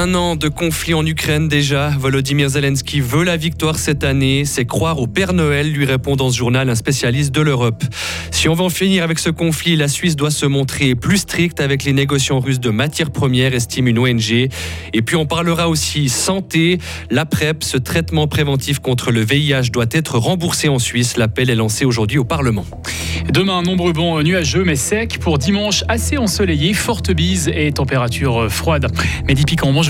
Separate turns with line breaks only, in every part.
Un an de conflit en Ukraine déjà. Volodymyr Zelensky veut la victoire cette année. C'est croire au Père Noël, lui répond dans ce journal un spécialiste de l'Europe. Si on veut en finir avec ce conflit, la Suisse doit se montrer plus stricte avec les négociants russes de matières premières, estime une ONG. Et puis on parlera aussi santé. La PrEP, ce traitement préventif contre le VIH, doit être remboursé en Suisse. L'appel est lancé aujourd'hui au Parlement.
Demain, nombreux bons nuageux mais secs. Pour dimanche, assez ensoleillé, forte bise et température froide. Mehdi Piquant, bonjour.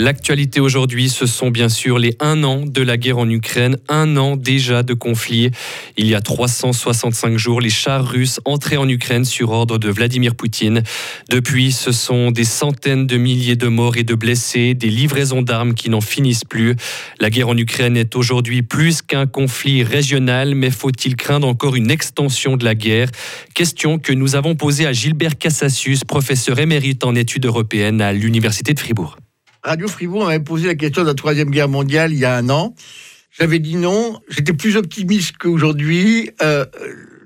L'actualité aujourd'hui, ce sont bien sûr les un an de la guerre en Ukraine, un an déjà de conflit. Il y a 365 jours, les chars russes entraient en Ukraine sur ordre de Vladimir Poutine. Depuis, ce sont des centaines de milliers de morts et de blessés, des livraisons d'armes qui n'en finissent plus. La guerre en Ukraine est aujourd'hui plus qu'un conflit régional, mais faut-il craindre encore une extension de la guerre? Question que nous avons posée à Gilbert Cassasius, professeur émérite en études européennes à l'Université de Fribourg.
Radio Fribourg m'avait posé la question de la Troisième Guerre mondiale il y a un an. J'avais dit non. J'étais plus optimiste qu'aujourd'hui. Euh,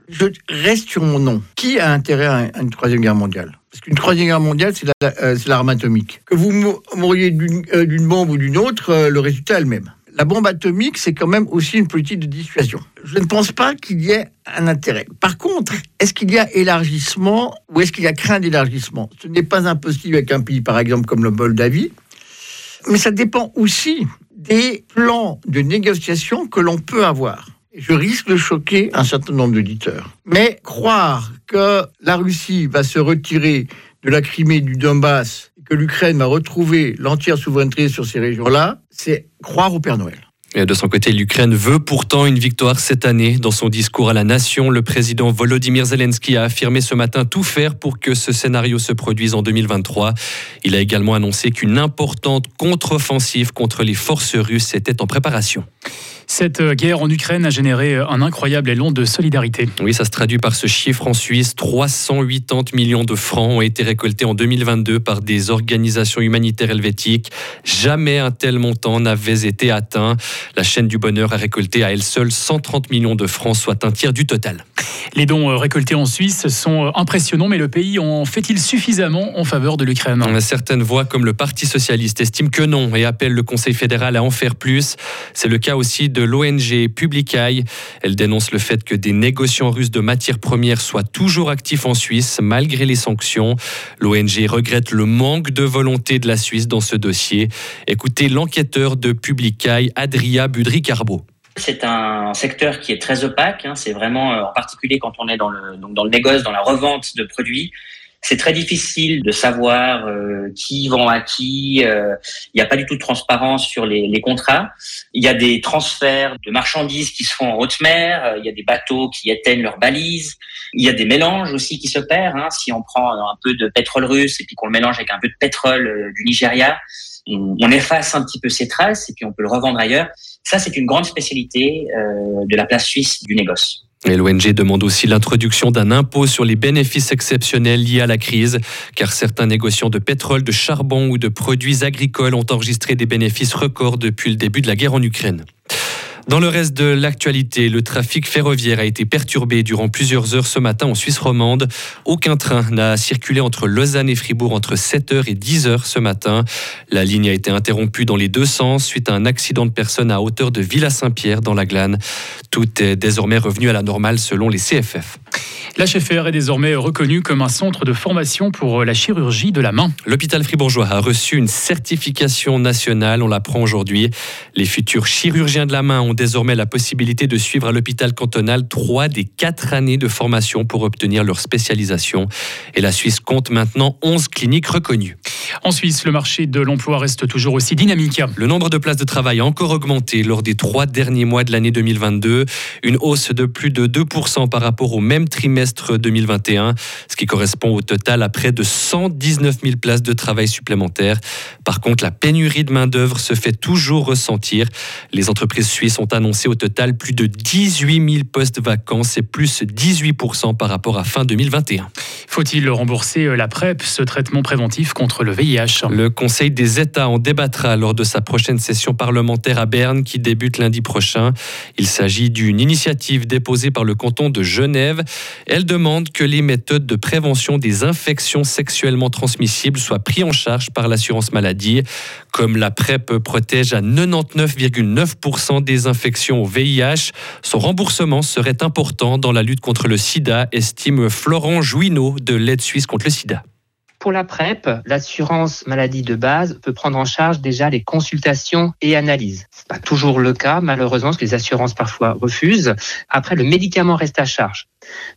je reste sur mon nom. Qui a intérêt à une Troisième Guerre mondiale? Parce qu'une Troisième Guerre mondiale, c'est euh, l'arme atomique. Que vous mouriez euh, d'une bombe ou d'une autre, le résultat est le même. La bombe atomique, c'est quand même aussi une politique de dissuasion. Je ne pense pas qu'il y ait un intérêt. Par contre, est-ce qu'il y a élargissement ou est-ce qu'il y a crainte d'élargissement? Ce n'est pas impossible avec un pays, par exemple, comme le Moldavie, mais ça dépend aussi des plans de négociation que l'on peut avoir. Je risque de choquer un certain nombre d'auditeurs. Mais croire que la Russie va se retirer de la Crimée, du Donbass, et que l'Ukraine va retrouver l'entière souveraineté sur ces régions-là, c'est croire au Père Noël.
De son côté, l'Ukraine veut pourtant une victoire cette année. Dans son discours à la nation, le président Volodymyr Zelensky a affirmé ce matin tout faire pour que ce scénario se produise en 2023. Il a également annoncé qu'une importante contre-offensive contre les forces russes était en préparation.
Cette euh, guerre en Ukraine a généré euh, un incroyable élan de solidarité.
Oui, ça se traduit par ce chiffre en Suisse. 380 millions de francs ont été récoltés en 2022 par des organisations humanitaires helvétiques. Jamais un tel montant n'avait été atteint. La chaîne du bonheur a récolté à elle seule 130 millions de francs, soit un tiers du total.
Les dons euh, récoltés en Suisse sont impressionnants, mais le pays en fait-il suffisamment en faveur de l'Ukraine?
Certaines voix, comme le Parti socialiste, estiment que non et appellent le Conseil fédéral à en faire plus. C'est le cas aussi de l'ONG Publicaille. Elle dénonce le fait que des négociants russes de matières premières soient toujours actifs en Suisse malgré les sanctions. L'ONG regrette le manque de volonté de la Suisse dans ce dossier. Écoutez l'enquêteur de Publicaille, Adria Budry-Carbo.
C'est un secteur qui est très opaque. Hein. C'est vraiment, euh, en particulier quand on est dans le, dans le négoce, dans la revente de produits, c'est très difficile de savoir euh, qui vend à qui. Euh, il n'y a pas du tout de transparence sur les, les, contrats. Il y a des transferts de marchandises qui se font en haute mer. Euh, il y a des bateaux qui éteignent leurs balises. Il y a des mélanges aussi qui s'opèrent. Hein. Si on prend un peu de pétrole russe et puis qu'on le mélange avec un peu de pétrole du Nigeria, on, efface un petit peu ces traces et puis on peut le revendre ailleurs. Ça, c'est une grande spécialité de la place suisse du négoce.
L'ONG demande aussi l'introduction d'un impôt sur les bénéfices exceptionnels liés à la crise, car certains négociants de pétrole, de charbon ou de produits agricoles ont enregistré des bénéfices records depuis le début de la guerre en Ukraine. Dans le reste de l'actualité, le trafic ferroviaire a été perturbé durant plusieurs heures ce matin en Suisse romande. Aucun train n'a circulé entre Lausanne et Fribourg entre 7h et 10h ce matin. La ligne a été interrompue dans les deux sens suite à un accident de personne à hauteur de Villa Saint-Pierre dans la Glane. Tout est désormais revenu à la normale selon les CFF.
L'HFR est désormais reconnu comme un centre de formation pour la chirurgie de la main.
L'hôpital fribourgeois a reçu une certification nationale, on l'apprend aujourd'hui. Les futurs chirurgiens de la main ont désormais la possibilité de suivre à l'hôpital cantonal trois des quatre années de formation pour obtenir leur spécialisation. Et la Suisse compte maintenant 11 cliniques reconnues.
En Suisse, le marché de l'emploi reste toujours aussi dynamique.
Le nombre de places de travail a encore augmenté lors des trois derniers mois de l'année 2022, une hausse de plus de 2% par rapport au même trimestre 2021, ce qui correspond au total à près de 119 000 places de travail supplémentaires. Par contre, la pénurie de main-d'œuvre se fait toujours ressentir. Les entreprises suisses ont sont annoncés au total plus de 18 000 postes vacants, c'est plus 18% par rapport à fin 2021.
Faut-il rembourser la PrEP, ce traitement préventif contre le VIH
Le Conseil des États en débattra lors de sa prochaine session parlementaire à Berne qui débute lundi prochain. Il s'agit d'une initiative déposée par le canton de Genève. Elle demande que les méthodes de prévention des infections sexuellement transmissibles soient prises en charge par l'assurance maladie. Comme la PrEP protège à 99,9% des infections au VIH, son remboursement serait important dans la lutte contre le sida, estime Florent Jouineau de l'aide suisse contre le sida.
Pour la PrEP, l'assurance maladie de base peut prendre en charge déjà les consultations et analyses. C'est pas toujours le cas, malheureusement, parce que les assurances parfois refusent. Après, le médicament reste à charge.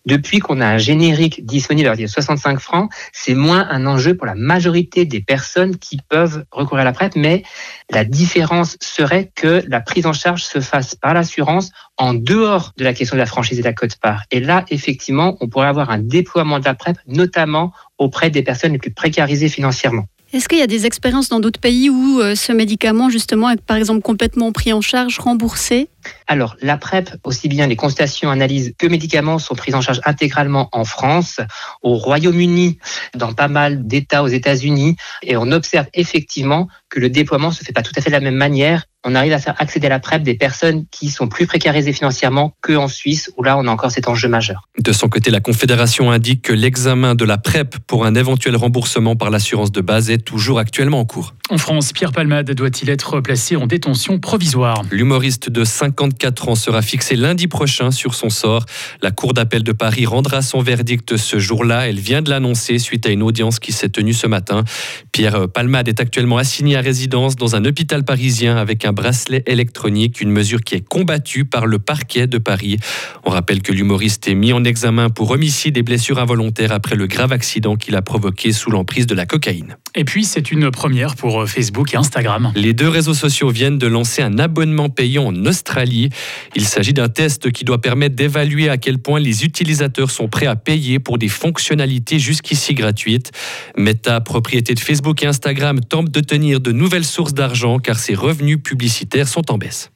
Depuis qu'on a un générique disponible à 65 francs, c'est moins un enjeu pour la majorité des personnes qui peuvent recourir à la PrEP, mais la différence serait que la prise en charge se fasse par l'assurance en dehors de la question de la franchise et de la cote-part. Et là, effectivement, on pourrait avoir un déploiement de la PrEP, notamment auprès des personnes les plus précarisées financièrement.
Est-ce qu'il y a des expériences dans d'autres pays où euh, ce médicament, justement, est par exemple complètement pris en charge, remboursé?
Alors, la PrEP, aussi bien les consultations, analyses que médicaments sont pris en charge intégralement en France, au Royaume-Uni, dans pas mal d'États aux États-Unis, et on observe effectivement que le déploiement se fait pas tout à fait de la même manière. On arrive à faire accéder à la PrEP des personnes qui sont plus précarisées financièrement qu'en Suisse, où là, on a encore cet enjeu majeur.
De son côté, la Confédération indique que l'examen de la PrEP pour un éventuel remboursement par l'assurance de base est toujours actuellement en cours.
En France, Pierre Palmade doit-il être placé en détention provisoire?
L'humoriste de 54 ans sera fixé lundi prochain sur son sort. La Cour d'appel de Paris rendra son verdict ce jour-là. Elle vient de l'annoncer suite à une audience qui s'est tenue ce matin. Pierre Palmade est actuellement assigné à résidence dans un hôpital parisien avec un bracelet électronique, une mesure qui est combattue par le parquet de Paris. On rappelle que l'humoriste est mis en examen pour homicide et blessures involontaires après le grave accident qu'il a provoqué sous l'emprise de la cocaïne.
Et puis, c'est une première pour Facebook et Instagram.
Les deux réseaux sociaux viennent de lancer un abonnement payant en Australie. Il s'agit d'un test qui doit permettre d'évaluer à quel point les utilisateurs sont prêts à payer pour des fonctionnalités jusqu'ici gratuites. Meta, propriété de Facebook et Instagram, tente de tenir de nouvelles sources d'argent car ses revenus publicitaires sont en baisse.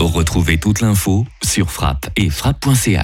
Retrouvez toute l'info sur frappe et frappe.ca